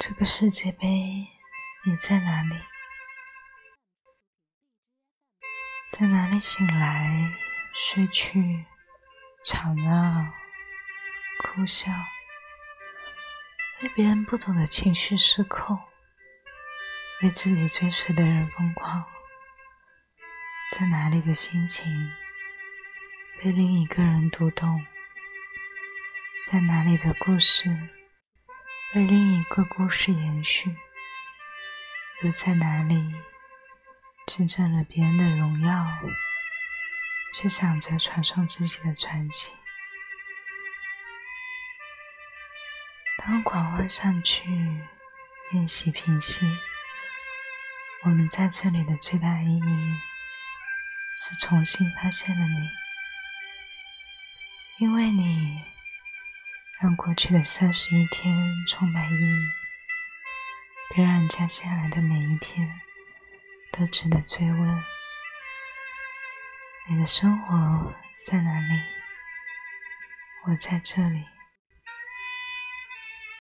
这个世界杯，你在哪里？在哪里醒来、睡去、吵闹、哭笑，为别人不懂的情绪失控，为自己追随的人疯狂？在哪里的心情被另一个人读懂？在哪里的故事？为另一个故事延续，又在哪里见证了别人的荣耀，却想着传颂自己的传奇？当狂欢散去，宴席平息，我们在这里的最大意义是重新发现了你，因为你。让过去的三十一天充满意义，别让接下来的每一天都值得追问。你的生活在哪里？我在这里。